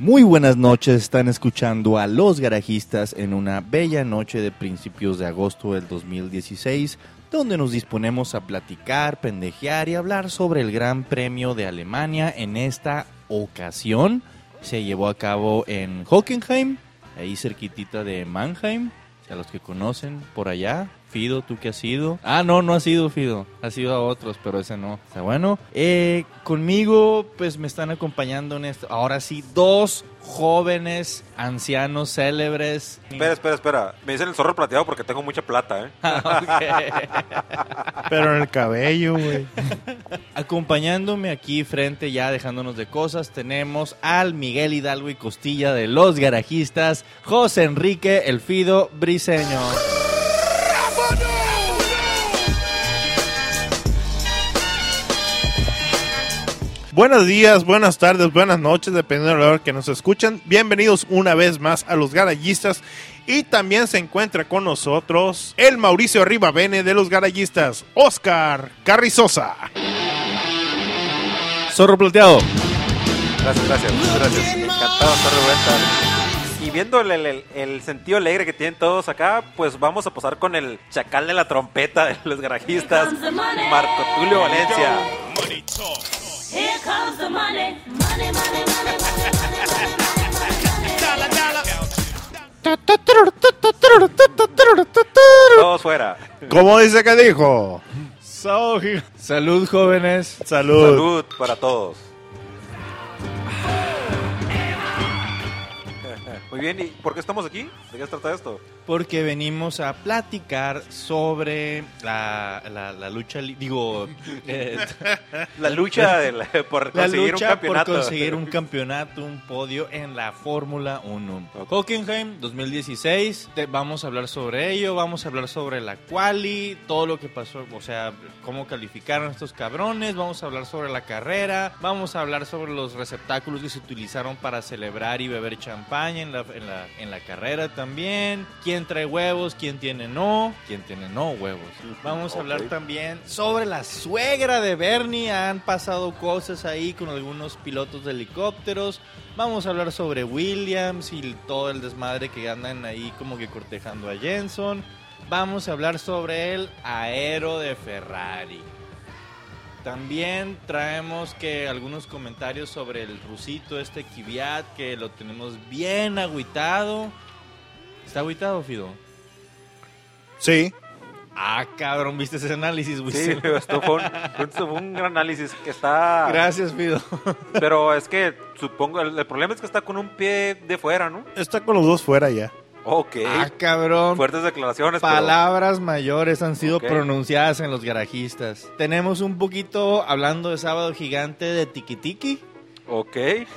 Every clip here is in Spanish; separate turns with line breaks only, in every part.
Muy buenas noches, están escuchando a Los Garajistas en una bella noche de principios de agosto del 2016, donde nos disponemos a platicar, pendejear y hablar sobre el Gran Premio de Alemania. En esta ocasión se llevó a cabo en Hockenheim, ahí cerquitita de Mannheim, a los que conocen por allá. Fido, ¿tú qué has sido? Ah, no, no ha sido Fido. Ha sido a otros, pero ese no. Está bueno. Eh, conmigo, pues me están acompañando en esto. Ahora sí, dos jóvenes, ancianos, célebres.
Espera, espera, espera. Me dicen el zorro plateado porque tengo mucha plata, ¿eh?
Pero en el cabello, güey.
Acompañándome aquí frente, ya dejándonos de cosas, tenemos al Miguel Hidalgo y Costilla de los Garajistas, José Enrique El Fido Briseño.
Buenos días, buenas tardes, buenas noches, dependiendo de la hora que nos escuchan. Bienvenidos una vez más a los Garayistas. Y también se encuentra con nosotros el Mauricio Ribavene de los Garayistas, Oscar Carrizosa.
Zorro Plateado.
Gracias, gracias, gracias. Encantado de estar de vuelta. Y viendo el, el- el sentido alegre que tienen todos acá, pues vamos a posar con el chacal de la trompeta de los garajistas, Marco Tulio Valencia.
Here comes the money, money, money, money, money, money, money, money, money.
Todos fuera.
¿Cómo dice que dijo?
Salud, jóvenes.
Salud.
Salud para todos. Muy bien, ¿y por qué estamos aquí? ¿De qué se trata esto?
Porque venimos a platicar sobre la, la- la lucha, digo, eh,
La lucha de la- por conseguir un
lucha por
campeonato.
conseguir un campeonato, un podio en la Fórmula 1. Hockenheim 2016, te- vamos a hablar sobre ello, vamos a hablar sobre la quali, todo lo que pasó, o sea, cómo calificaron estos cabrones, vamos a hablar sobre la carrera, vamos a hablar sobre los receptáculos que se utilizaron para celebrar y beber champaña en la, en la, en la carrera también, quién trae huevos, quién tiene no, quién tiene no huevos. Vamos a hablar también sobre la suegra de Bernie, han pasado cosas ahí con algunos pilotos de helicópteros. Vamos a hablar sobre Williams y todo el desmadre que andan ahí como que cortejando a Jenson. Vamos a hablar sobre el aero de Ferrari. También traemos que algunos comentarios sobre el rusito este Kvyat que lo tenemos bien agüitado. ¿Está agüitado, Fido?
Sí.
Ah, cabrón, ¿viste ese análisis, güey?
Sí, esto fue, un, esto fue un gran análisis que está...
Gracias, Fido.
Pero es que supongo, el, el problema es que está con un pie de fuera, ¿no?
Está con los dos fuera ya.
Ok.
Ah, cabrón.
Fuertes declaraciones. pero-
Palabras mayores han sido pronunciadas en los garajistas. Tenemos un poquito, hablando de Sábado Gigante, de Tiki Tiki.
Ok,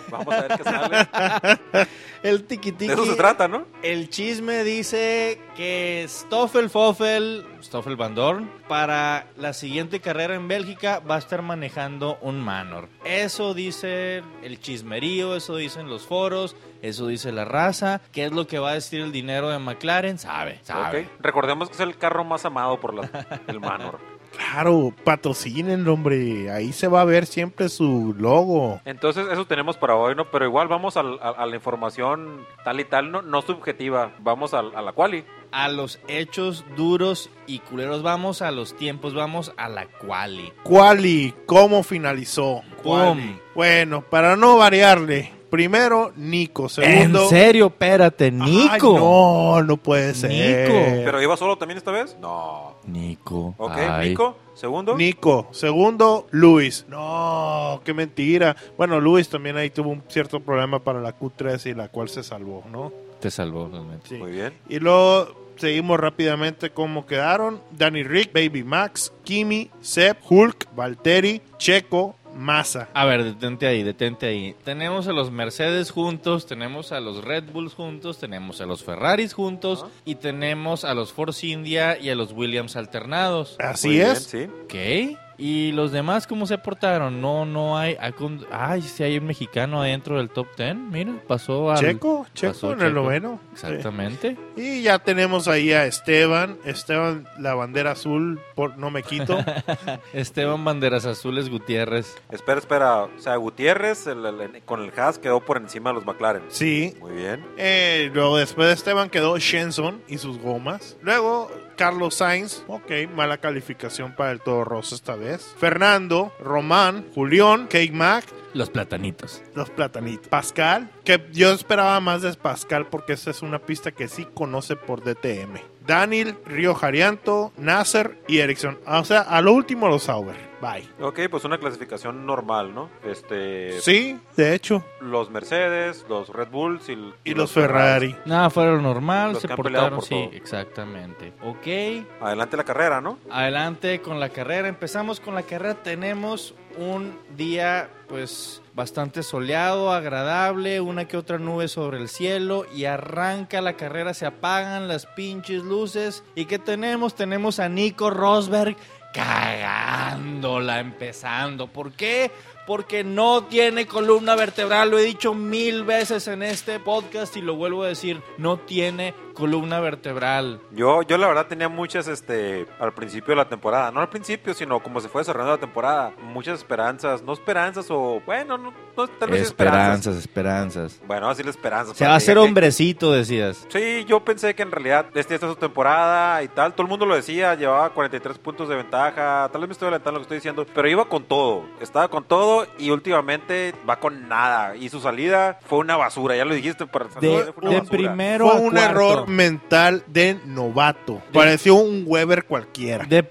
vamos a ver qué sale.
El Tiki.
De eso se trata, ¿no?
El chisme dice que Stoffel Foffel, Stoffel Van Dorn, para la siguiente carrera en Bélgica va a estar manejando un Manor. Eso dice el chismerío, eso dicen los foros, eso dice la raza. ¿Qué es lo que va a decir el dinero de McLaren? Sabe, sabe.
Recordemos que es el carro más amado por la- el Manor.
Claro, patrocinen, hombre. Ahí se va a ver siempre su logo.
Entonces, eso tenemos para hoy, ¿no? Pero igual vamos al- a, a la información tal y tal, no, no subjetiva. Vamos a, la quali.
A los hechos duros y culeros vamos, a los tiempos vamos, a la quali.
Quali, ¿cómo finalizó?
Pum.
Bueno, para no variarle. Primero, Nico. Segundo.
¿En serio? Espérate,
Ay,
Nico.
no, no puede ser.
Nico.
¿Pero iba solo también esta vez? No.
Nico.
Ok,
ay.
Nico. Segundo.
Nico. Segundo, Luis. No, qué mentira. Bueno, Luis también ahí tuvo un cierto problema para la Q3 y la cual se salvó, ¿no?
Te salvó realmente.
Sí.
Muy bien.
Y luego seguimos rápidamente cómo quedaron. Danny Rick, Baby Max, Kimi, Seb, Hulk, Valtteri, Checo, Massa.
A ver, detente ahí, detente ahí. Tenemos a los Mercedes juntos, tenemos a los Red Bulls juntos, tenemos a los Ferraris juntos y tenemos a los Force India y a los Williams alternados.
Así
Muy bien,
es.
sí.
¿Ok? ¿Y los demás cómo se portaron? No, no hay. con- Ay, si hay un mexicano adentro del top 10. Mira, pasó al.
Checo, Checo
pasó
en el noveno.
Exactamente.
Sí. Y ya tenemos ahí a Esteban. Esteban, la bandera azul, por no me quito.
Esteban Banderas Azules Gutiérrez.
Espera, espera. O sea, Gutiérrez el- el- con el Haas quedó por encima de los McLaren.
Sí.
Muy bien.
Eh, luego después de Esteban quedó Shenson y sus gomas. Luego Carlos Sainz. Ok, mala calificación para el Todo Rosso esta vez. Fernando, Román, Julián, Cake Mac.
Los platanitos.
Los platanitos. Pascal, que yo esperaba más de Pascal porque esta es una pista que sí conoce por DTM. Daniel, Río Jarianto, Nasser y Ericsson. O sea, a lo último los Sauber. Bye.
Ok, pues una clasificación normal, ¿no? Este,
Sí, de hecho.
los Mercedes, los Red Bulls y,
Y los Ferrari.
Nada, fuera lo normal,
Los
se portaron,
por
sí,
todo.
exactamente. Ok,
Adelante la carrera, ¿no?
adelante con la carrera. Empezamos con la carrera. Tenemos un día, pues, bastante soleado, agradable, una que otra nube sobre el cielo y arranca la carrera, se apagan las pinches luces. ¿Y qué tenemos? Tenemos a Nico Rosberg cagándola empezando. ¿Por qué? Porque no tiene columna vertebral, lo he dicho mil veces en este podcast y lo vuelvo a decir, no tiene columna vertebral.
Yo, yo la verdad tenía muchas, este, al principio de la temporada, no al principio, sino como se fue desarrollando la temporada, muchas esperanzas, no esperanzas o, bueno, no, no tal vez esperanzas.
Esperanzas, esperanzas.
Bueno, así las esperanzas.
Se
para
va a hacer hombrecito, decías.
Sí, yo pensé que en realidad este, esta es su temporada y tal. Todo el mundo lo decía, llevaba 43 puntos de ventaja. Tal vez me estoy adelantando lo que estoy diciendo, pero iba con todo. Estaba con todo y últimamente va con nada. Y su salida fue una basura, ya lo dijiste. Pero
De,
fue una
de primero
Fue
a
un
cuarto.
error mental de novato. Pareció un Weber cualquiera.
De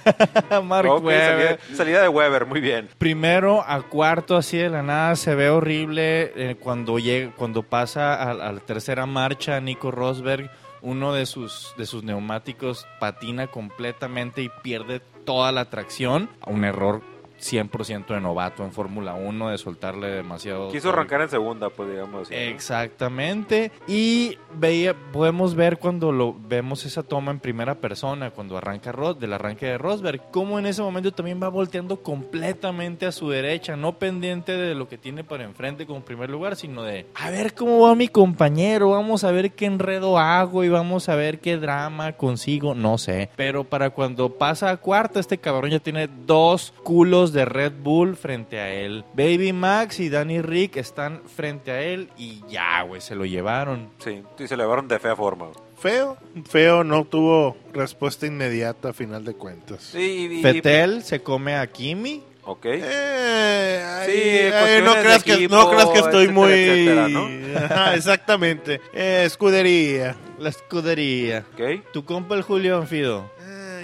Mark
Ok,
Webber.
salida, salida de Weber, muy bien.
Primero a cuarto, así de la nada, se ve horrible eh, cuando llega, cuando pasa a, a la tercera marcha, Nico Rosberg, uno de sus, de sus neumáticos patina completamente y pierde toda la tracción. Un error 100% de novato en Fórmula 1, de soltarle demasiado.
Quiso arrancar en segunda, pues digamos así. ¿no?
Exactamente. Y veía, podemos ver cuando lo vemos esa toma en primera persona, cuando arranca Ros, del arranque de Rosberg, como en ese momento también va volteando completamente a su derecha, no pendiente de lo que tiene para enfrente como primer lugar, sino de a ver cómo va mi compañero, vamos a ver qué enredo hago y vamos a ver qué drama consigo, no sé. Pero para cuando pasa a cuarta, este cabrón ya tiene dos culos de Red Bull frente a él. Baby Max y Danny Rick están frente a él y ya, güey, se lo llevaron.
Sí, y se le llevaron de fea forma.
Feo, feo, no tuvo respuesta inmediata a final de cuentas.
Sí, y- y-
Fetel se come a Kimi.
Ok.
Eh,
Sí,
ay,
cuestiones
no, creas que, no creas que estoy
etcétera,
muy...
etcétera, ¿no?
Ajá, exactamente. Eh, escudería.
La escudería.
Ok.
Tu compa el Julián Fido.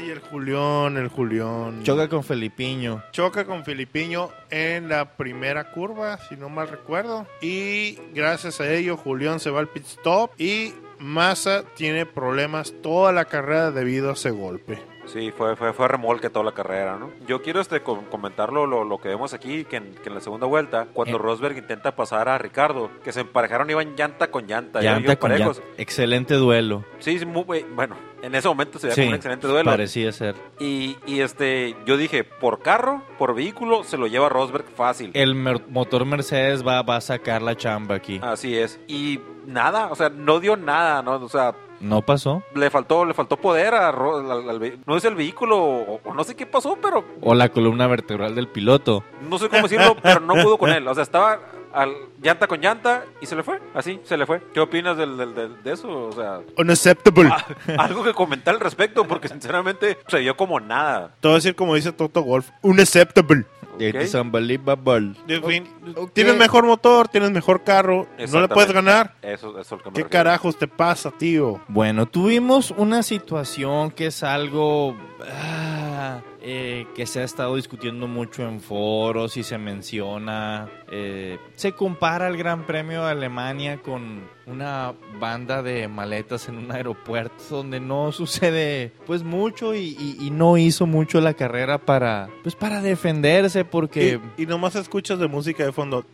Ay, el Julián, el Julián.
Choca con Felipiño.
Choca con Filipiño en la primera curva, si no mal recuerdo. Y gracias a ello, Julián se va al pit stop. Y Massa tiene problemas toda la carrera debido a ese golpe.
Sí, fue, fue, fue remolque toda la carrera, ¿no? Yo quiero este com- comentarlo lo, lo que vemos aquí, que en, que en la segunda vuelta, cuando
Eh.
Rosberg intenta pasar a Ricardo, que se emparejaron, iban llanta con llanta,
Llanta con
parejos.
llanta. Excelente duelo.
Sí, sí, muy, bu- bueno, en ese momento se veía
Sí,
como un excelente duelo.
Parecía ser.
Y, y este, yo dije, por carro, por vehículo, se lo lleva Rosberg fácil.
El mer- motor Mercedes va, va a sacar la chamba aquí.
Así es. Y nada, o sea, no dio nada, ¿no? O sea,
No pasó.
le faltó, le faltó poder a al- al no es el vehículo, o, o no sé qué pasó, pero
O la columna vertebral del piloto.
no sé cómo decirlo, pero no pudo con él. O sea, estaba al llanta con llanta y se le fue. Así, se le fue. ¿Qué opinas del, del- del- de eso? O sea,
Unacceptable.
ah, algo que comentar al respecto, porque sinceramente se vio como nada.
Te voy a decir como dice Toto Golf. Unacceptable.
It is unbelievable.
En fin,
ok.
tienes mejor motor, tienes mejor carro, no le
Exactamente.
puedes ganar.
Eso, eso es lo que me
¿Qué
refiero.
carajos te pasa, tío?
Bueno, tuvimos una situación que es algo ah, eh, que se ha estado discutiendo mucho en foros y se menciona. eh, se compara el Gran Premio de Alemania con una banda de maletas en un aeropuerto donde no sucede pues mucho y, y- y no hizo mucho la carrera para pues para defenderse porque
Y, y nomás escuchas de música de fondo.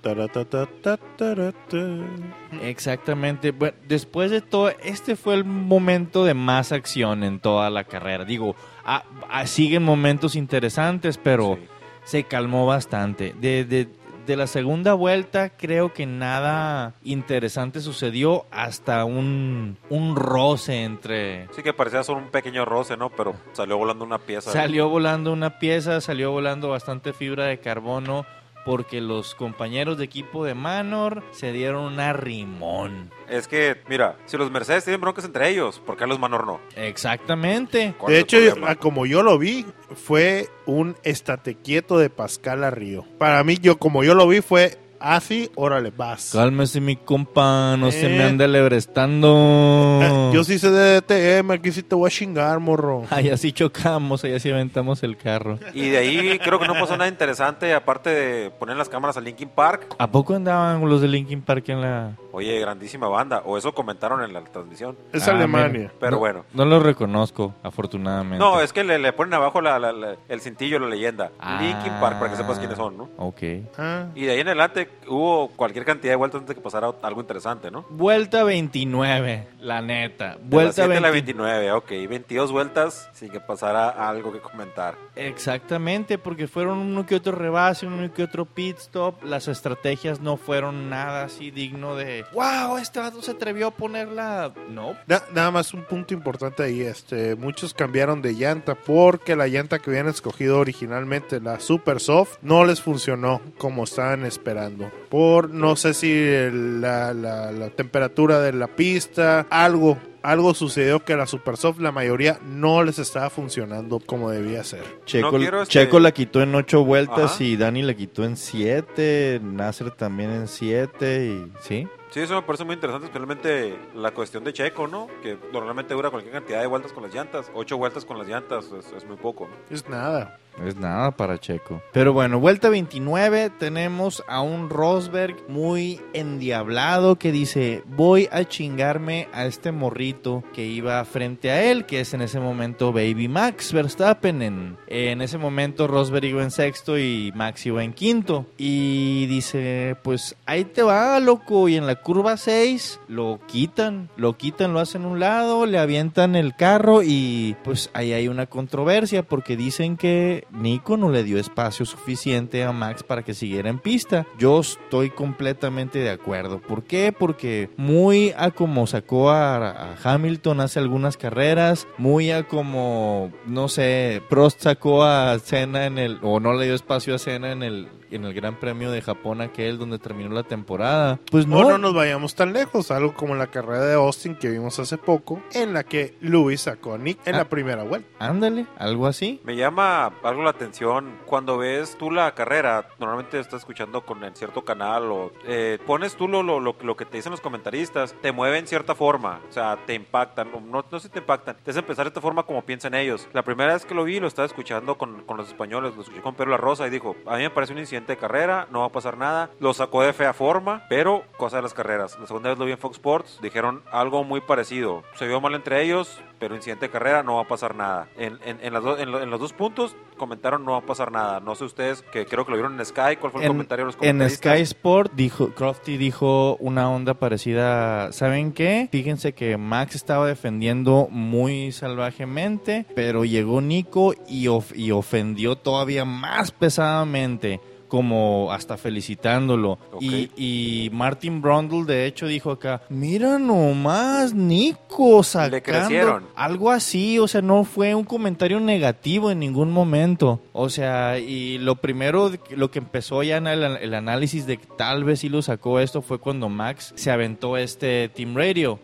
Exactamente bueno, después de todo este fue el momento de más acción en toda la carrera digo ah, ah, siguen momentos interesantes pero
Sí.
se calmó bastante. De, de- de la segunda vuelta creo que nada interesante sucedió hasta un, un roce entre...
Sí que parecía solo un pequeño roce, ¿no? Pero salió volando una pieza.
Salió volando una pieza, salió volando bastante fibra de carbono porque los compañeros de equipo de Manor se dieron una rimón.
Es que, mira, si los Mercedes tienen broncas entre ellos, ¿por qué los Manor no?
Exactamente.
¿Cuál
De hecho, ah, como yo lo vi, fue un estate quieto de Pascal a Río. Para mí, yo como yo lo vi, fue así, órale, vas.
Cálmese mi compa, no se me
Eh.
ande lebrestando.
Eh, yo sí sé de DTM, aquí sí te voy a chingar, morro.
Ay, así chocamos, ahí así aventamos el carro.
Y de ahí creo que no pasó nada interesante, aparte de poner las cámaras a Linkin Park.
¿A poco andaban los de Linkin Park en la...?
Oye, grandísima banda. O eso comentaron en la transmisión.
Es
Ah,
Alemania.
mira.
Pero
No-
bueno.
No lo reconozco, afortunadamente.
No, es que le, le ponen abajo la- la- la- el cintillo, la leyenda.
Ah.
Linkin Park, para que sepas quiénes son, ¿no?
Ok.
Ah,
Y de ahí en adelante hubo cualquier cantidad de vueltas antes de que pasara algo interesante, ¿no?
Vuelta 29, la neta.
De la
Vuelta
7 a la
20
29, ok. 22 vueltas sin que pasara algo que comentar.
Exactamente, porque fueron uno que otro rebase, uno que otro pit stop. Las estrategias no fueron nada así digno de... ¡Wow! Este vato se atrevió a ponerla... No.
na- nada más un punto importante ahí, este, muchos cambiaron de llanta porque la llanta que habían escogido originalmente, la Super Soft, no les funcionó como estaban esperando. Por no sé si el- la, la- la temperatura de la pista, algo, algo sucedió que la Super Soft, la mayoría no les estaba funcionando como debía ser.
Checo,
No este-
Checo la quitó en 8 vueltas
Ajá.
y Dani la quitó en 7. Nasser también en 7 y... ¿Sí?
Sí, eso me parece muy interesante, especialmente la cuestión de Checo, ¿no? Que normalmente dura cualquier cantidad de vueltas con las llantas. Ocho vueltas con las llantas es, muy poco, ¿no?
Es nada.
Es nada para Checo. Pero bueno, vuelta 29 tenemos a un Rosberg muy endiablado que dice, voy a chingarme a este morrito que iba frente a él, que es en ese momento Baby Max Verstappen. En, en ese momento Rosberg iba en sexto y Max iba en quinto. Y dice, pues ahí te va, loco. Y en la curva 6 lo quitan, lo quitan, lo hacen un lado, le avientan el carro y pues ahí hay una controversia porque dicen que Nico no le dio espacio suficiente a Max para que siguiera en pista. Yo estoy completamente de acuerdo. ¿Por qué? Porque muy a como sacó a, a Hamilton hace algunas carreras, muy a como, no sé, Prost sacó a Senna en el, o no le dio espacio a Senna en el, en el Gran Premio de Japón aquel donde terminó la temporada. Pues
No,
no,
no nos vayamos tan lejos, algo como la carrera de Austin que vimos hace poco, en la que Lewis sacó a Nick en
Ah.
la primera vuelta.
ándale, algo así.
Me llama la atención cuando ves tú la carrera, normalmente estás escuchando con el cierto canal o eh, pones tú lo, lo, lo, que te dicen los comentaristas, te mueven cierta forma, o sea, te impactan, no, no si te impactan, te hacen pensar de esta forma como piensan ellos. La primera vez que lo vi lo estaba escuchando con, con los españoles, lo escuché con Pedro La Rosa y dijo, a mí me parece un incidente de carrera, no va a pasar nada, lo sacó de fea forma, pero cosa de las carreras. La segunda vez lo vi en Fox Sports, dijeron algo muy parecido, se vio mal entre ellos, pero incidente de carrera no va a pasar nada. En, en los dos puntos comentaron no va a pasar nada. No sé ustedes, que creo que lo vieron en Sky, ¿cuál fue el
En-
comentario de los
En? Sky Sport dijo, Crofty dijo una onda parecida. ¿Saben qué? Fíjense que Max estaba defendiendo muy salvajemente, pero llegó Nico y, of- y ofendió todavía más pesadamente. Como hasta felicitándolo. Y, y Martin Brundle, de hecho, dijo acá: Mira nomás, Nico, sacando.
crecieron.
Algo así, o sea, no fue un comentario negativo en ningún momento. O sea, y lo primero, lo que empezó ya en el, el análisis de que tal vez sí lo sacó esto fue cuando Max se aventó este Team Radio.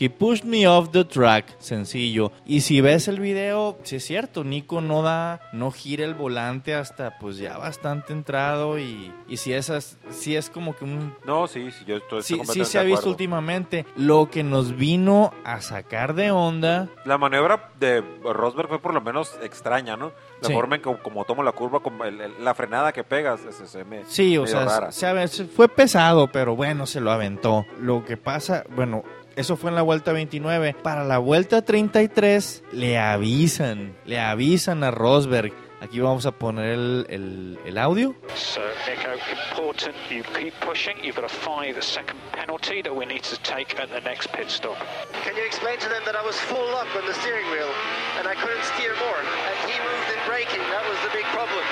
He pushed me off the track, sencillo. Y si ves el video, sí es cierto, Nico no da, no gira el volante hasta pues ya bastante entrado y, y si esas, sí es como que un
No, sí, sí, yo estoy
Sí, sí se ha visto últimamente. Lo que nos vino a sacar de onda.
La maniobra de Rosberg fue por lo menos extraña, ¿no? La
Sí.
forma en que como toma la curva, como el- el- la frenada que pegas, se, se me
Sí, o sea, se se- fue pesado, pero bueno, se lo aventó. Lo que pasa, bueno, eso fue en la vuelta 29. Para la vuelta 33 le avisan, le avisan a Rosberg. Aquí vamos a poner el, el- el audio.
So, Nico, important you keep pushing. You've got a five second penalty that we need to take at the next pit stop.
Can you explain to them that I was full lock on the steering wheel and I couldn't steer more? And he moved in braking. That was the big problem.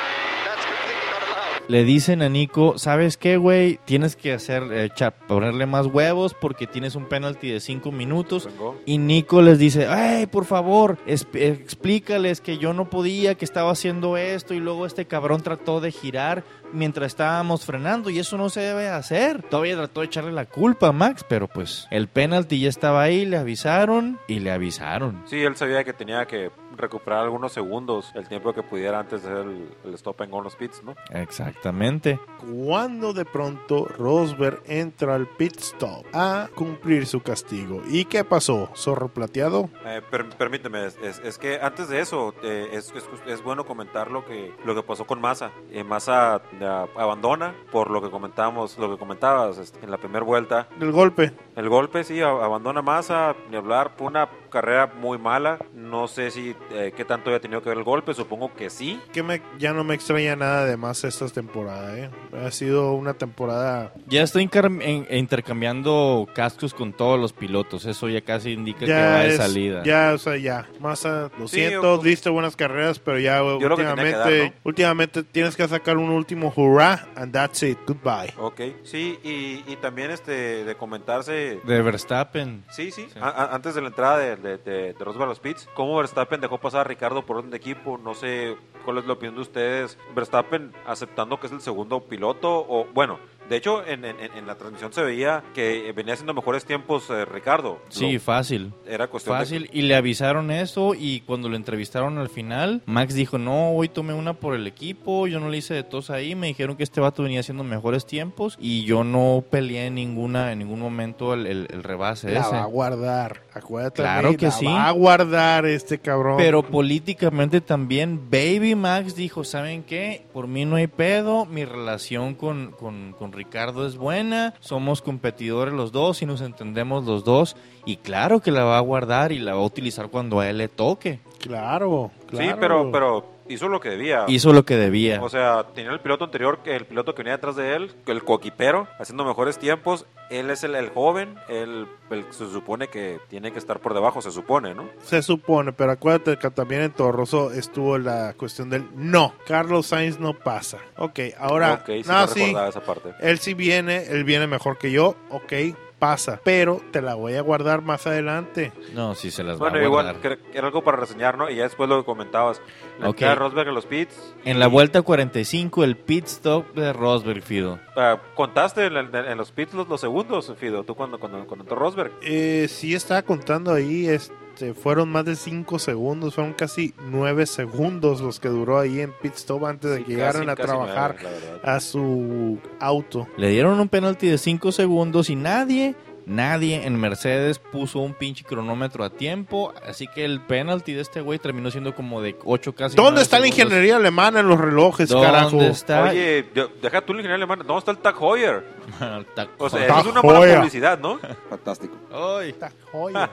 Le dicen a Nico, ¿sabes qué, güey? Tienes que hacer, eh, cha- ponerle más huevos porque tienes un penalti de 5 minutos. Y Nico les dice, ay, por favor, es- explícales que yo no podía, que estaba haciendo esto y luego este cabrón trató de girar mientras estábamos frenando y eso no se debe hacer. Todavía trató de echarle la culpa a Max, pero pues el penalti ya estaba ahí, le avisaron y le avisaron.
Sí, él sabía que tenía que recuperar algunos segundos, el tiempo que pudiera antes de hacer el, el stop en los pits, ¿no?
Exactamente.
Cuando de pronto Rosberg entra al pit stop a cumplir su castigo. ¿Y qué pasó? ¿Zorro plateado?
Eh, per- permíteme, es, es- es que antes de eso eh, es, es- es bueno comentar lo que lo que pasó con Massa. Eh, Massa eh, abandona por lo que comentábamos, lo que comentabas este, en la primera vuelta.
El golpe.
El golpe sí, abandona Massa, ni hablar, una carrera muy mala. No sé si eh, qué tanto había tenido que ver el golpe, supongo que sí.
Que me, ya no me extraña nada de más esta temporada. ¿eh? Ha sido una temporada...
Ya estoy incar- en- intercambiando cascos con todos los pilotos, eso ya casi indica que va
Ya
de
es,
salida.
ya, o sea, ya. Massa, lo
Sí,
siento, diste buenas carreras, pero ya
que tenía que
últimamente,
dar, ¿no?
últimamente tienes que sacar un último hurrah and that's it, goodbye.
Ok, sí, y, y también este de comentarse
De Verstappen.
Sí, sí.
Sí.
A- a- antes de la entrada de, de, de, de los pits, ¿cómo Verstappen dejó pasar a Ricardo por orden de equipo? No sé cuál es la opinión de ustedes. Verstappen aceptando que es el segundo piloto, o bueno, de hecho en, en- en la transmisión se veía que venía haciendo mejores tiempos eh, Ricardo.
Sí,
Lo-
fácil.
era cuestión de-
Fácil, y le avisaron eso y cuando lo entrevistaron al final, Max dijo, no, hoy tomé una por el equipo, yo no le hice de tos ahí, me dijeron que este vato venía haciendo mejores tiempos y yo no peleé en ninguna en ningún momento el, el- el rebase
La
ese.
va a guardar, acuérdate.
Claro que
la
sí.
va a guardar este cabrón.
Pero políticamente también, Baby Max dijo, ¿saben qué? Por mí no hay pedo, mi relación con, con, con Ricardo es buena, somos competidores los dos y nos entendemos los dos. Y claro que la va a guardar y la va a utilizar cuando a él le toque.
Claro, claro.
Sí, pero, pero hizo lo que debía.
Hizo lo que debía.
O sea, tenía el piloto anterior, que el piloto que venía detrás de él, el coquipero, haciendo mejores tiempos. Él es el, el joven, él, el- se supone que tiene que estar por debajo, se supone, ¿no?
Se supone, pero acuérdate que también en Torroso estuvo la cuestión del no. Carlos Sainz no pasa. Ok, ahora.
ok, sí,
no, sí,
esa parte.
él sí viene, él viene mejor que yo. Ok, pasa. Pero te la voy a guardar más adelante.
No, sí se las
Bueno,
va a
igual,
guardar.
que- que era algo para reseñar, ¿no? Y ya después lo que comentabas. La
Ok.
entrada de Rosberg a los pits.
En la vuelta 45, el pit stop de Rosberg, Fido.
Ah, contaste en, el- en los pits los, los segundos, Fido, tú cuando, cuando, cuando entró Rosberg.
Eh, sí estaba contando ahí, este, fueron más de 5 segundos, fueron casi 9 segundos los que duró ahí en pit stop antes de
Sí,
que llegaran
casi-
a trabajar
nueve,
a su auto.
Le dieron un penalti de 5 segundos y nadie, nadie en Mercedes puso un pinche cronómetro a tiempo. Así que el penalti de este güey terminó siendo como de 8 casi.
¿Dónde está la ingeniería alemana en los relojes,
¿Dónde
carajo?
está?
Oye, deja tú el ingeniero alemán. ¿Dónde está el Tag Heuer? O sea,
Tag
es una mala
Heuer.
publicidad, ¿no?
Fantástico.
Ay.
Está joya.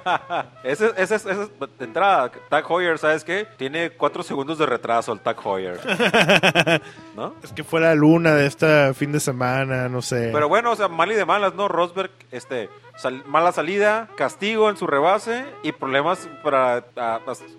Ese, ese, ese, entrada, Tag Heuer, ¿sabes qué? Tiene cuatro segundos de retraso el Tag Heuer. ¿No?
es que fue la luna de este fin de semana, no sé.
Pero bueno, o sea, mal y de malas, ¿no? Rosberg, este, mala salida, castigo en su rebase y problemas para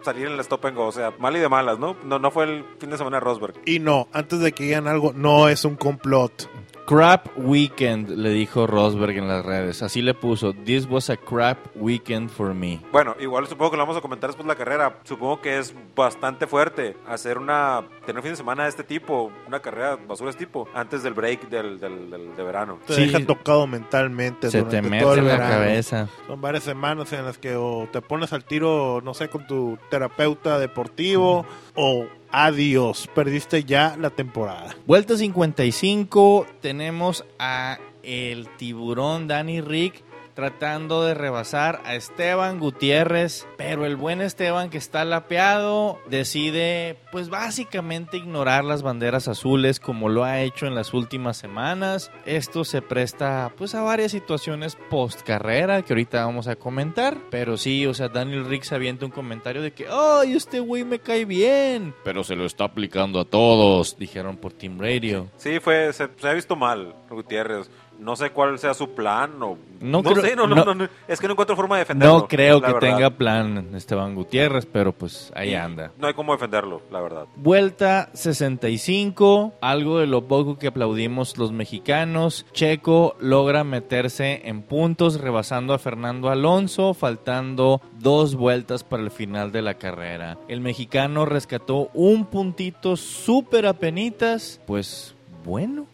salir en el stop and go. O sea, mal y de malas, ¿no? No, no fue el fin de semana de Rosberg.
Y no, antes de que digan algo, no es un complot.
Crap weekend, le dijo Rosberg en las redes. Así le puso. This was a crap weekend for me.
Bueno, igual supongo que lo vamos a comentar después de la carrera. Supongo que es bastante fuerte hacer una. tener un fin de semana de este tipo, una carrera basura de este tipo, antes del break del, del- del- de verano.
Te
Sí.
deja tocado mentalmente.
Se te mete
todo el
en la cabeza.
Son varias semanas en las que o te pones al tiro, no sé, con tu terapeuta deportivo o adiós, perdiste ya la temporada.
Vuelta 55, tenemos a el tiburón Danny Rick tratando de rebasar a Esteban Gutiérrez, pero el buen Esteban que está lapeado decide pues básicamente ignorar las banderas azules como lo ha hecho en las últimas semanas. Esto se presta pues a varias situaciones post carrera que ahorita vamos a comentar, pero sí, o sea, Daniel Rick se avienta un comentario de que, "Ay, este güey me cae bien", pero se lo está aplicando a todos, dijeron por Team Radio.
Sí, fue, se, se ha visto mal, Gutiérrez. No sé cuál sea su plan o...
No
No,
creo-
sé, no, no,
no-
es que no encuentro forma de defenderlo.
No creo que
verdad.
tenga plan Esteban Gutiérrez, pero pues ahí anda.
No hay cómo defenderlo, la verdad.
Vuelta 65, algo de lo poco que aplaudimos los mexicanos. Checo logra meterse en puntos, rebasando a Fernando Alonso, faltando dos vueltas para el final de la carrera. El mexicano rescató un puntito súper apenitas, pues bueno.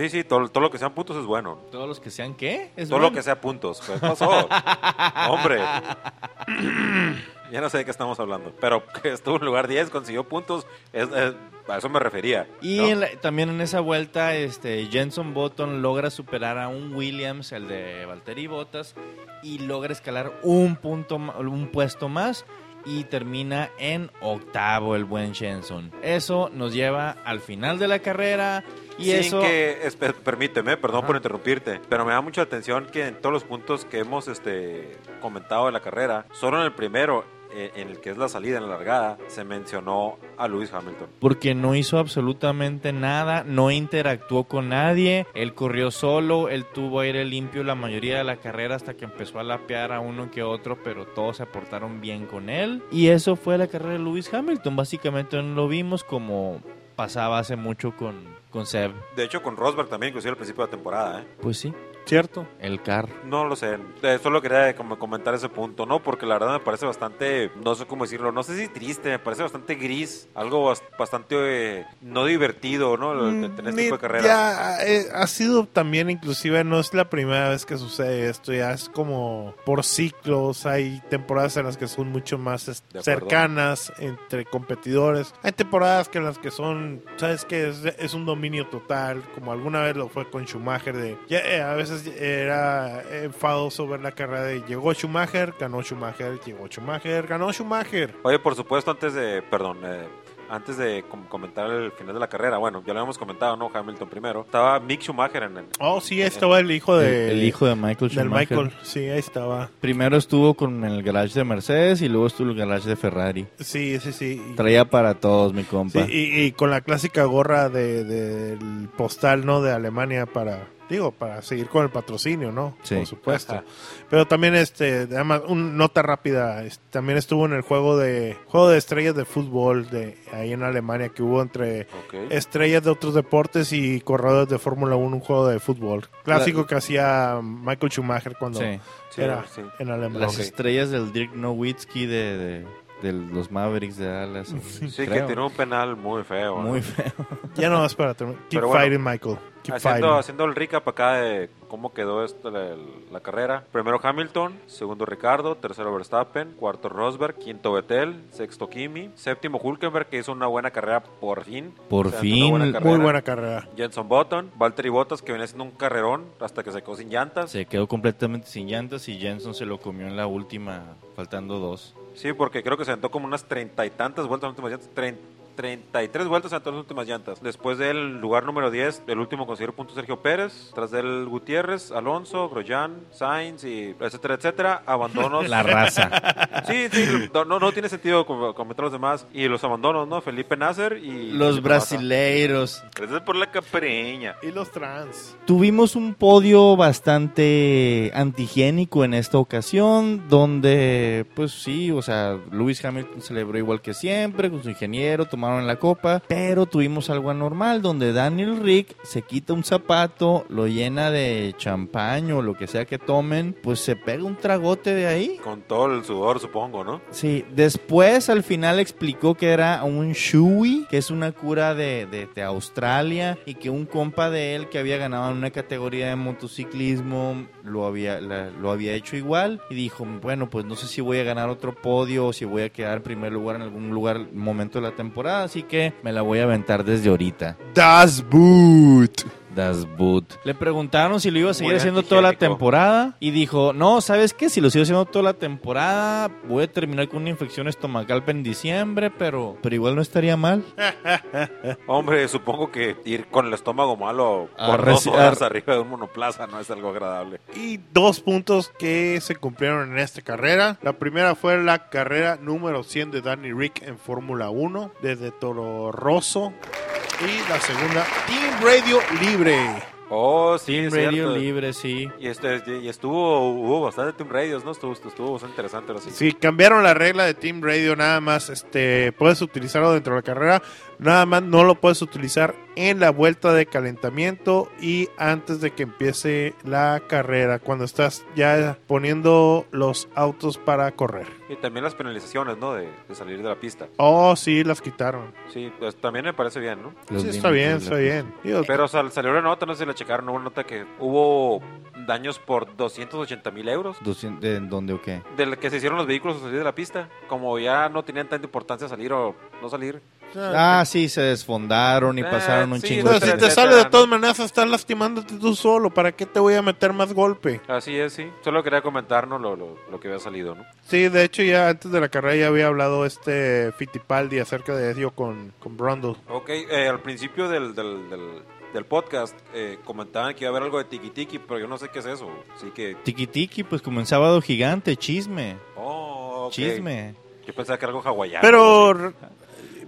Sí, sí, todo, todo lo que sean puntos es bueno.
Todos los que sean qué? ¿Es
todo lo que sea puntos. ¿Qué pasó? Hombre. ya no sé de qué estamos hablando. Pero que estuvo en lugar 10, consiguió puntos. es- es- a eso me refería.
Y
¿no?
en la- también en esa vuelta, este Jenson Button logra superar a un Williams, el de Valtteri Bottas, y logra escalar un punto, un puesto más y termina en octavo el buen Jenson. Eso nos lleva al final de la carrera y
Sin
eso
que, permíteme, perdón
Ajá.
por interrumpirte, pero me da mucha atención que en todos los puntos que hemos este, comentado de la carrera, solo en el primero, eh, en el que es la salida, en la largada, se mencionó a Lewis Hamilton.
porque no hizo absolutamente nada, no interactuó con nadie, él corrió solo, él tuvo aire limpio la mayoría de la carrera hasta que empezó a lapear a uno que otro, pero todos se portaron bien con él. Y eso fue la carrera de Lewis Hamilton, básicamente no lo vimos como pasaba hace mucho con, con Seb.
De hecho, con Rosberg también, inclusive al principio de la temporada, ¿eh?
Pues sí,
¿Cierto?
el car.
No lo sé, eh, solo quería como comentar ese punto, ¿no? Porque la verdad me parece bastante, no sé cómo decirlo, no sé si triste, me parece bastante gris, algo bas- bastante eh, no divertido, ¿no? De tener este tipo de carrera.
Ya eh, ha sido también, inclusive, no es la primera vez que sucede esto, ya es como por ciclos, hay temporadas en las que son mucho más cercanas entre competidores, hay temporadas que en las que son, sabes que es, es un dominio total, como alguna vez lo fue con Schumacher, de ya, eh, a veces era enfadoso ver la carrera de llegó Schumacher, ganó Schumacher, llegó Schumacher, ganó Schumacher.
Oye, por supuesto, antes de, perdón, eh, antes de com- comentar el final de la carrera, bueno, ya lo habíamos comentado, ¿no? Hamilton primero. Estaba Mick Schumacher en el...
Oh, sí, ahí estaba el hijo de...
el, el hijo de Michael
del
Schumacher.
Michael, sí, ahí estaba.
Primero estuvo con el garage de Mercedes y luego estuvo el garage de Ferrari.
Sí, sí, sí.
Traía para todos, mi compa.
Sí, y, y con la clásica gorra de, del postal, ¿no? De Alemania para, digo, para seguir con el patrocinio, ¿no?
Sí.
Por supuesto.
Ajá.
Pero también, este, además, un nota rápida, también estuvo en el juego de, juego de estrellas de fútbol de ahí en Alemania que hubo entre
Ok.
estrellas de otros deportes y corredores de Fórmula 1, un juego de fútbol. Clásico que hacía Michael Schumacher cuando
Sí.
Era
sí.
en Alemania.
Las
Ok.
estrellas del Dirk Nowitzki de, de, de los Mavericks de Dallas.
Sí, que
creo.
tiró un penal muy feo. ¿no?
Muy feo.
Ya no más para terminar. Keep
Pero bueno,
fighting, Michael.
Haciendo, haciendo el recap acá de cómo quedó esto, la, la carrera. Primero Hamilton, segundo Ricardo, tercero Verstappen, cuarto Rosberg, quinto Vettel, sexto Kimi, séptimo Hulkenberg que hizo una buena carrera por fin.
Por
O sea,
fin,
una
muy
carrera.
Muy buena carrera.
Jenson Button, Valtteri Bottas que venía haciendo un carrerón hasta que se quedó sin llantas.
Se quedó completamente sin llantas y Jenson se lo comió en la última, faltando dos.
Sí, porque creo que se aventó como unas treinta y tantas vueltas en las últimas llantas. Trein- 33 vueltas en todas las últimas llantas. Después del lugar número 10, el último consiguió punto Sergio Pérez. Tras del Gutiérrez, Alonso, Grosjean, Sainz y etcétera, etcétera. Abandonos.
La raza.
Sí, sí, no, no, tiene sentido com- comentar los demás. Y los abandonos, ¿no? Felipe Nasser y.
Los
Felipe
brasileiros.
Gracias por la capreña.
Y los trans.
Tuvimos un podio bastante antigénico en esta ocasión, donde, pues sí, o sea, Lewis Hamilton celebró igual que siempre, con su ingeniero, tomaron tomaron en la copa, pero tuvimos algo anormal donde Daniel Rick se quita un zapato, lo llena de champán o lo que sea que tomen, pues se pega un tragote de ahí.
Con todo el sudor, supongo, ¿no?
Sí, después al final explicó que era un shui, que es una cura de, de- de Australia y que un compa de él que había ganado en una categoría de motociclismo lo había, la- lo había hecho igual y dijo, bueno, pues no sé si voy a ganar otro podio o si voy a quedar en primer lugar en algún lugar momento de la temporada, así que me la voy a aventar desde ahorita.
Das Boot.
Das Boot. Le preguntaron si lo iba a seguir
Muy
haciendo toda la temporada y dijo, no, ¿sabes qué? Si lo sigo haciendo toda la temporada, voy a terminar con una infección estomacal en diciembre, pero, pero igual no estaría mal.
Hombre, supongo que ir con el estómago malo
A
por dos horas arriba de un monoplaza no es algo agradable.
Y dos puntos que se cumplieron en esta carrera. La primera fue la carrera número 100 de Danny Rick en Fórmula 1 desde Toro Rosso. Y la segunda, Team Radio Libre.
Oh, sí,
Team
es
Radio
cierto.
Libre, sí.
Y, este, y estuvo, hubo bastante Team Radios, ¿no? Estuvo, estuvo bastante interesante, ahora sí.
Sí, cambiaron la regla de Team Radio nada más. Este, puedes utilizarlo dentro de la carrera, nada más no lo puedes utilizar en la vuelta de calentamiento y antes de que empiece la carrera, cuando estás ya poniendo los autos para correr.
Y también las penalizaciones, ¿no? De, de salir de la pista.
Oh, sí, las quitaron.
Sí, pues también me parece bien, ¿no?
Los
sí, está bien, está bien.
Pero sal- salió una nota, no sé si la checaron, hubo una nota que hubo daños por 280 mil euros.
¿De dónde o qué?
De que se hicieron los vehículos a salir de la pista. Como ya no tenían tanta importancia salir o no salir.
Ah, sí, se desfondaron y
Ah,
pasaron un
sí,
chingo
Pero
de
si te sale de todas maneras, estás lastimándote tú solo. ¿Para qué te voy a meter más golpe?
Así es, sí. Solo quería comentarnos lo, lo, lo que había salido, ¿no?
Sí, de hecho, ya antes de la carrera ya había hablado este Fittipaldi acerca de eso con, con Brundle.
Ok, eh, al principio del, del, del, del podcast eh, comentaban que iba a haber algo de tiki tiki, pero yo no sé qué es eso. Así que.
Tiki Tiki, pues como en Sábado Gigante, chisme.
Oh, ok.
Chisme.
Yo pensaba que era algo hawaiano.
Pero...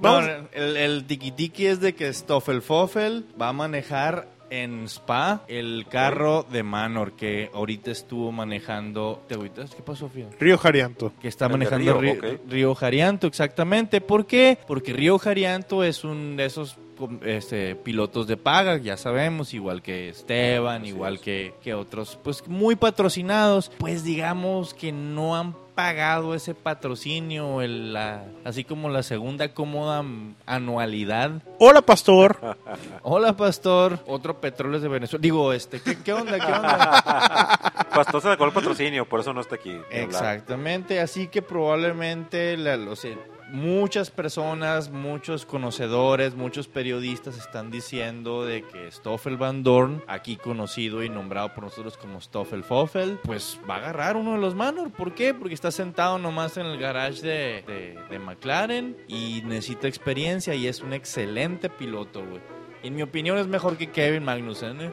No, el, el tiki tiki es de que Stoffel Foffel va a manejar en Spa el carro de Manor que ahorita estuvo manejando. ¿Te agüitas? ¿Qué pasó, Fía?
Río Jarianto.
Que está
El
manejando
Río,
Río, Jarianto, exactamente. ¿Por qué? Porque Río Jarianto es un de esos este, pilotos de paga, ya sabemos, igual que Esteban, igual
es.
que, que otros, pues muy patrocinados, pues digamos que no han pagado ese patrocinio, el, la- así como la segunda cómoda anualidad.
Hola, pastor.
Hola, pastor. Otro Petróleos de Venezuela. Digo, este, ¿qué, qué onda? ¿Qué onda?
Pastor se sacó el patrocinio, por eso no está aquí. hablar.
Exactamente, así que probablemente la- o sea, muchas personas, muchos conocedores, muchos periodistas están diciendo de que Stoffel Van Dorn, aquí conocido y nombrado por nosotros como Stoffel Foffel, pues va a agarrar uno de los Manor. ¿Por qué? Porque está sentado nomás en el garage de, de- de McLaren y necesita experiencia y es un excelente piloto, güey. En mi opinión es mejor que Kevin Magnussen, ¿eh?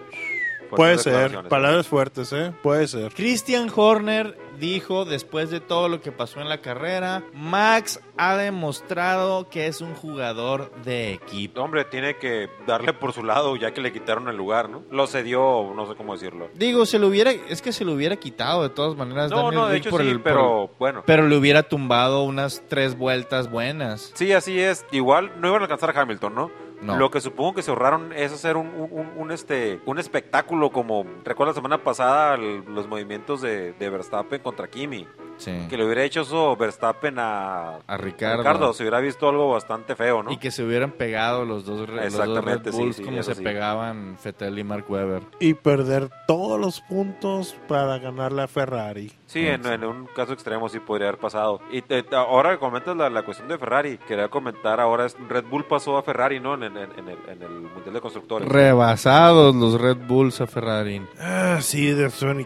Puede ser. Palabras fuertes, ¿eh? Puede ser.
Christian Horner dijo después de todo lo que pasó en la carrera, Max ha demostrado que es un jugador de equipo.
Hombre, tiene que darle por su lado ya que le quitaron el lugar, ¿no? Lo cedió, no sé cómo decirlo.
Digo, se lo hubiera, es que se lo hubiera quitado de todas maneras.
No,
Daniel
no, de
Rick
hecho
por
sí,
el-
pero bueno.
pero le hubiera tumbado unas tres vueltas buenas.
Sí, así es. Igual no iban a alcanzar a Hamilton, ¿no? Lo que supongo que se ahorraron es hacer un, un, este, un espectáculo como, recuerda la semana pasada los movimientos de, de Verstappen contra Kimi.
Sí.
Que le hubiera hecho eso Verstappen a,
A Ricardo.
Ricardo. Se hubiera visto algo bastante feo, ¿no?
Y que se hubieran pegado los dos, los dos Red
sí,
Bulls
sí,
como se
sí.
pegaban Fettel y Mark Webber.
Y perder todos los puntos para ganar la Ferrari.
Sí, en, en un caso extremo sí podría haber pasado. Y te- te- ahora que comentas la, la cuestión de Ferrari, quería comentar ahora, es- Red Bull pasó a Ferrari, ¿no? En, en- en el, en el Mundial de Constructores.
Rebasados los Red Bulls a Ferrari.
Ah, sí,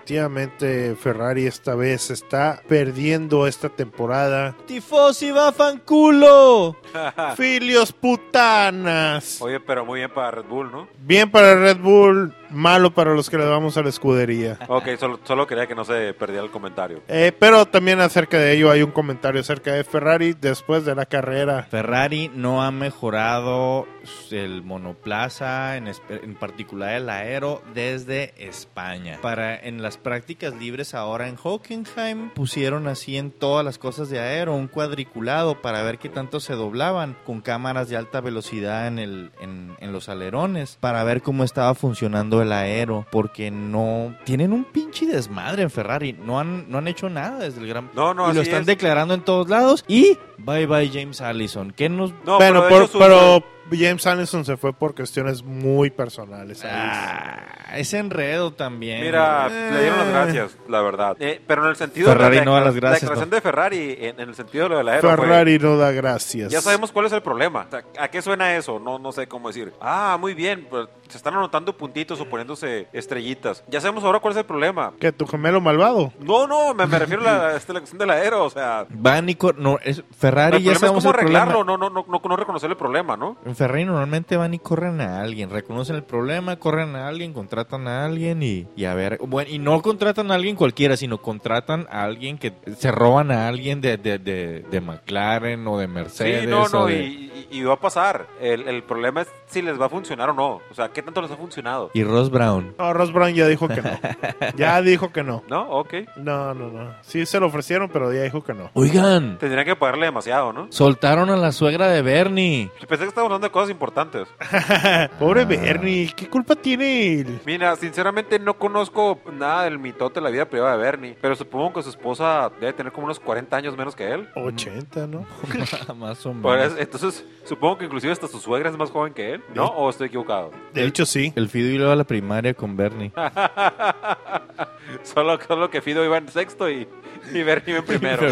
definitivamente Ferrari esta vez está perdiendo esta temporada.
Tifosi va fanculo.
Filios putanas.
Oye, pero muy bien para Red Bull, ¿no?
Bien para Red Bull, malo para los que le vamos a la escudería.
Ok, solo, solo quería que no se perdiera el comentario.
Eh, pero también acerca de ello hay un comentario acerca de Ferrari después de la carrera.
Ferrari no ha mejorado el monoplaza, en, espe- en particular el aero, desde España. Para en las prácticas libres ahora en Hockenheim pusieron así en todas las cosas de aero un cuadriculado para ver qué tanto se doblaban con cámaras de alta velocidad en, el, en, en los alerones para ver cómo estaba funcionando el aero porque no tienen un pinche desmadre en Ferrari no han no han hecho nada desde el gran
No, no,
y lo están
es.
declarando en todos lados y bye bye James Allison que nos
No,
bueno, por-
su-
pero James Allison se fue por cuestiones muy personales.
Ah, ese enredo también.
Mira,
Eh.
le dieron las gracias, la verdad. Eh, pero en el sentido
Ferrari
de la,
no da las
la
gracias,
declaración
¿no?
de Ferrari, en, en el sentido de lo de la aero, fue-
Ferrari no da gracias.
Ya sabemos cuál es el problema. O sea, ¿A qué suena eso? No, no sé cómo decir. Ah, muy bien. pues, se están anotando puntitos o poniéndose estrellitas. Ya sabemos ahora cuál es el problema.
¿Que tu gemelo malvado?
No, no, me, me refiero a la, esta, la cuestión del aero. O sea,
Van y no, es- Ferrari
el
ya
problema es
sabemos
cómo
el problema.
arreglarlo, no, no, no, no, no reconocer el problema, ¿no?
En Ferrari normalmente van y corren a alguien, reconocen el problema, corren a alguien, contratan a alguien y, y a ver, bueno, y no contratan a alguien cualquiera, sino contratan a alguien que se roban a alguien de, de, de, de McLaren o de Mercedes.
Sí, no, no,
de-
y, y- y va a pasar. El, el problema es si les va a funcionar o no. O sea, ¿qué tanto les ha funcionado?
y Ross Brown.
No, Ross Brown ya dijo que no. ya dijo que no.
¿No? Ok.
No, no, no. Sí se lo ofrecieron, pero ya dijo que no.
Oigan,
Tendrían que pagarle demasiado, ¿no?
soltaron a la suegra de Bernie.
Pensé que estábamos hablando de cosas importantes.
Pobre Bernie, ¿qué culpa tiene él?
Mira, sinceramente no conozco nada del mitote de la vida privada de Bernie, pero supongo que su esposa debe tener como unos 40 años menos que él.
80, ¿no?
Más o menos.
Por eso- entonces, supongo que inclusive hasta su suegra es más joven que él, ¿no? ¿O estoy equivocado?
De hecho, sí.
El Fido iba a la primaria con Bernie.
solo, solo que Fido iba en sexto y, y Bernie iba en primero.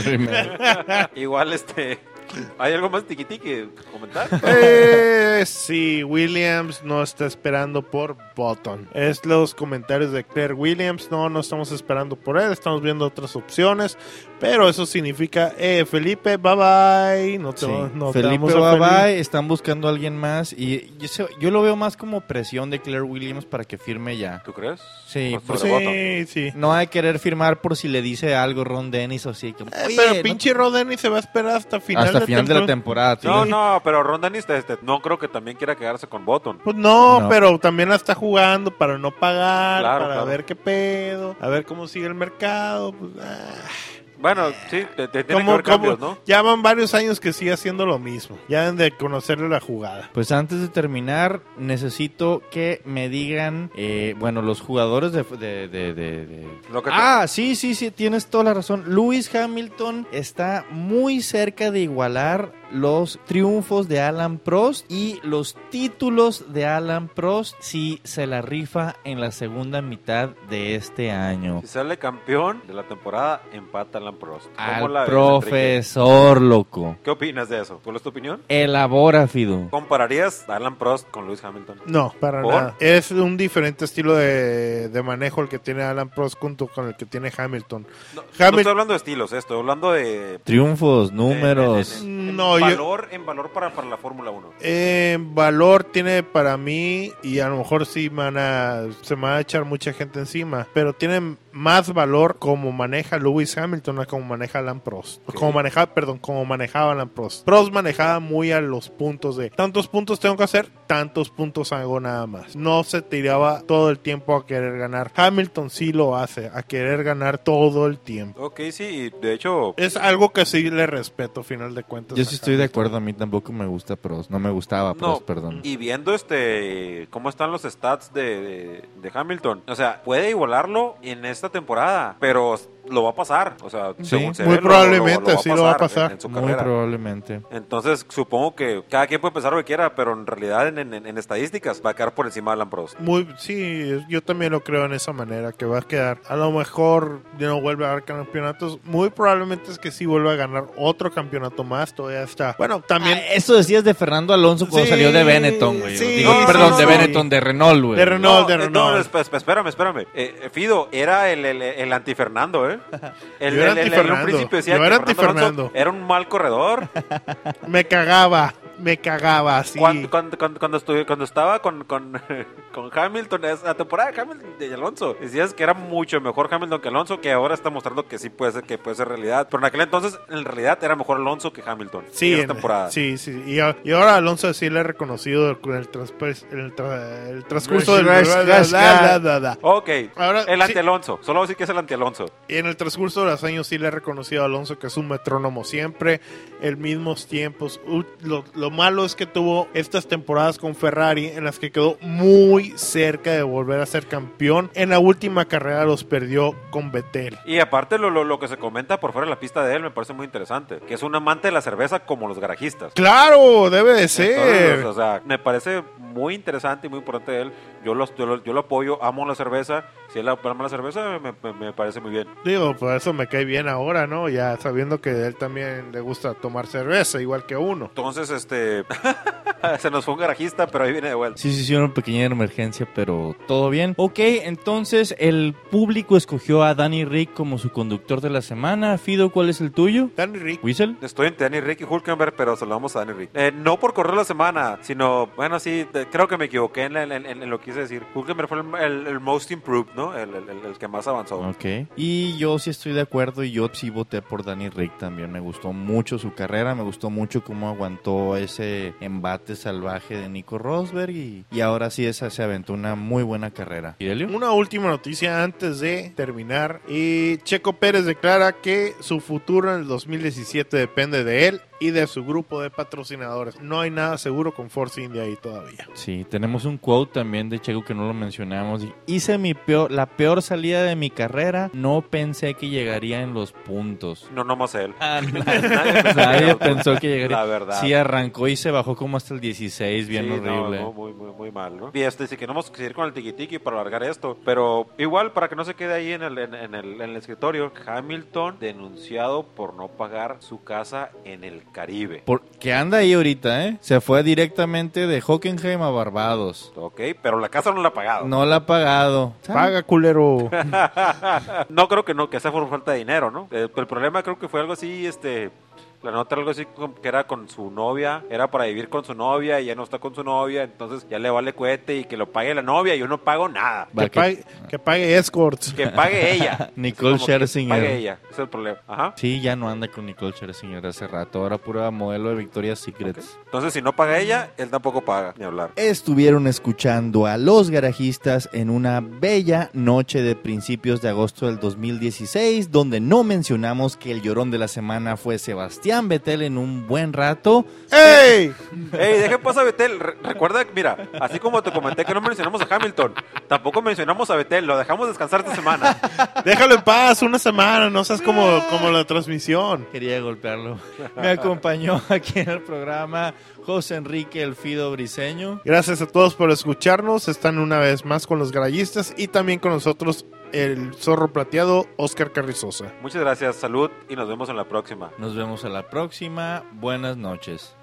Igual, este... ¿Hay algo más tiquitiqui que comentar?
Eh, sí, Williams no está esperando por Button. Es los comentarios de Claire Williams. No, no estamos esperando por él. Estamos viendo otras opciones. Pero eso significa, eh, Felipe, bye bye. No te,
Sí.
no
Felipe bye
Felipe.
bye, están buscando a alguien más y yo, sé- yo lo veo más como presión de Claire Williams para que firme ya.
¿Tú crees?
Sí,
Por Button.
Sí, sí.
no hay que querer firmar por si le dice algo Ron Dennis o así. como,
Eh,
"Oye,
pero
no-
pinche Rodeni se va a esperar hasta final
hasta
de
final de la
temporada.
temporada.
No, no, pero Ron Dennis este, no creo que también quiera quedarse con Button.
Pues no,
No.
pero también la está jugando para no pagar,
Claro,
para
claro.
ver qué pedo, a ver cómo sigue el mercado. Pues, ah.
Bueno, sí, te, te- tiene que haber cambios, ¿no?
Ya van varios años que sigue haciendo lo mismo. Ya deben de conocerle la jugada.
Pues antes de terminar, necesito que me digan, eh, bueno, los jugadores de... de- de- de- de-
Lo que te-
Ah, sí, sí, sí, tienes toda la razón. Lewis Hamilton está muy cerca de igualar los triunfos de Alan Prost y los títulos de Alan Prost si se la rifa en la segunda mitad de este año.
Si sale campeón de la temporada, empata Alan Prost. ¿Cómo
Al
la ves, Enrique?
profesor, loco.
¿Qué opinas de eso? ¿Cuál es tu opinión?
Elabora, Fido.
¿Compararías a Alan Prost con Lewis Hamilton?
No, para
¿Por?
nada. Es un diferente estilo de, de manejo el que tiene Alan Prost junto con el que tiene Hamilton.
No, no estoy hablando de estilos, eh, estoy hablando de...
Triunfos, números.
en- en- en- en
yo-
valor, en valor para, para la Fórmula 1.
Eh, valor tiene para mí, y a lo mejor sí me van a- se me va a echar mucha gente encima, pero tiene más valor como maneja Lewis Hamilton a como maneja Alan Prost. Como maneja, perdón, como manejaba Alan Prost. Prost manejaba muy a los puntos de tantos puntos tengo que hacer, tantos puntos hago nada más. No se tiraba todo el tiempo a querer ganar. Hamilton sí lo hace, a querer ganar todo el tiempo.
Ok, sí, y de hecho...
Es algo que sí le respeto, final de cuentas.
Yo sí estoy de acuerdo, a mí tampoco me gusta Prost, no me gustaba Prost, perdón.
Y viendo este cómo están los stats de, de- de Hamilton, o sea, puede igualarlo en esta temporada, pero lo va a pasar, o sea, según se
muy
ve, lo-
probablemente sí lo va a pasar.
en, en su
Muy
carrera.
probablemente.
Entonces, supongo que cada quien puede pensar lo que quiera, pero en realidad en, en- en estadísticas va a quedar por encima de Alan Prost.
Muy, sí, yo también lo creo en esa manera, que va a quedar. A lo mejor ya no vuelve a dar campeonatos. Muy probablemente es que sí vuelva a ganar otro campeonato más. Todavía está. Bueno, también
Ah, eso decías de Fernando Alonso cuando
Sí,
salió de Benetton, güey.
sí,
Digo,
sí,
perdón, de
sí.
Benetton, de Renault, güey.
De Renault. de
eh,
Renault.
esp- esp- espérame, espérame. Eh, eh, Fido era el, el, el anti-Fernando, ¿eh? El,
Yo era
el- el- en un principio decía
Yo
que
era
Fernando Alonso
anti-Fernando.
era un mal corredor.
me cagaba. Me cagaba así.
Cuando, cuando, cuando, cuando estuve- cuando estaba con, con, con Hamilton, la temporada de Hamilton y Alonso, decías que era mucho mejor Hamilton que Alonso, que ahora está mostrando que sí puede ser, que puede ser realidad. Pero en aquel entonces, en realidad, era mejor Alonso que Hamilton.
Sí,
en temporada.
sí, sí. Y, y ahora Alonso sí le he reconocido con el, el, tra- el transcurso del...
Ok,
Ahora,
el
sí.
anti-Alonso. Solo decir que es el anti-Alonso.
Y en el transcurso de los años sí le he reconocido a Alonso que es un metrónomo siempre, en mismos tiempos. Lo, lo malo es que tuvo estas temporadas con Ferrari en las que quedó muy cerca de volver a ser campeón. En la última carrera los perdió con Vettel.
Y aparte, lo, lo, lo que se comenta por fuera de la pista de él me parece muy interesante. Que es un amante de la cerveza como los garajistas.
Claro, debe de ser.
Entonces, o sea, me parece muy interesante y muy importante de él. Yo, los, yo, lo, yo lo apoyo, amo la cerveza. Si él ama la cerveza, me, me- me parece muy bien.
Digo, por eso me cae bien ahora, ¿no? Ya sabiendo que él también le gusta tomar cerveza, igual que uno.
Entonces, este. se nos fue un garajista, pero ahí viene de vuelta.
Sí, sí, sí, una pequeña emergencia, pero todo bien. Ok, entonces el público escogió a Danny Rick como su conductor de la semana. Fido, ¿cuál es el tuyo?
Danny Rick.
¿Whistle?
Estoy entre Danny Rick y Hulkenberg, pero se lo vamos a Danny Rick. Eh, no por correr la semana, sino, bueno, sí, de- creo que me equivoqué en, en- en- en lo que quise decir. Hulkenberg fue el, el- el most improved, ¿no? El, el- el- el que más avanzó.
Ok. Y yo sí estoy de acuerdo y yo sí voté por Danny Rick también. Me gustó mucho su carrera, me gustó mucho cómo aguantó ese embate salvaje de Nico Rosberg y, y ahora sí esa se aventó una muy buena carrera. ¿Irelio?
Una última noticia antes de terminar. Y Checo Pérez declara que su futuro en el 2017 depende de él y de su grupo de patrocinadores. No hay nada seguro con Force India ahí todavía.
Sí, tenemos un quote también de Checo que no lo mencionamos. Hice mi peor, la peor salida de mi carrera. No pensé que llegaría en los puntos.
No, no más él.
nadie,
Nadie
pensó que llegaría.
La verdad.
Sí, arrancó y se bajó como hasta el 16, bien
Sí,
horrible.
no, muy, muy, muy mal, ¿no? Y este, sí que no vamos a seguir con el tiki-tiki para alargar esto, pero igual para que no se quede ahí en el, en, en el, en el escritorio, Hamilton denunciado por no pagar su casa en el Caribe.
Porque anda ahí ahorita, ¿eh? Se fue directamente de Hockenheim a Barbados.
Ok, pero la casa no la ha pagado.
No la ha pagado.
Paga, culero.
no creo que no, que sea por falta de dinero, ¿no? Eh, el problema creo que fue algo así, este... La nota era algo así que era con su novia, era para vivir con su novia y ya no está con su novia, entonces ya le vale cohete y que lo pague la novia y yo no pago nada.
Va,
que,
que-
pague, que pague escorts.
Que pague ella.
Nicole
como que
Scherzinger.
Pague ella, ese es el problema. Ajá.
Sí, ya no anda con Nicole Scherzinger hace rato. Ahora pura modelo de Victoria's Secrets.
Entonces, si no paga ella, él tampoco paga, ni hablar.
Estuvieron escuchando a los garajistas en una bella noche de principios de agosto del 2016, donde no mencionamos que el llorón de la semana fue Sebastián Vettel en un buen rato.
¡Ey!
Ey, deje pasar a Betel. Re- recuerda, mira, así como te comenté que no mencionamos a Hamilton, tampoco mencionamos a Betel, lo dejamos descansar esta semana.
Déjalo en paz una semana, no seas como, como la transmisión.
Quería golpearlo. Me acompañó aquí en el programa José Enrique Elfido Briseño.
Gracias a todos por escucharnos. Están una vez más con los garayistas y también con nosotros el zorro plateado Oscar Carrizosa.
Muchas gracias, salud y nos vemos en la próxima.
Nos vemos a la próxima. Buenas noches.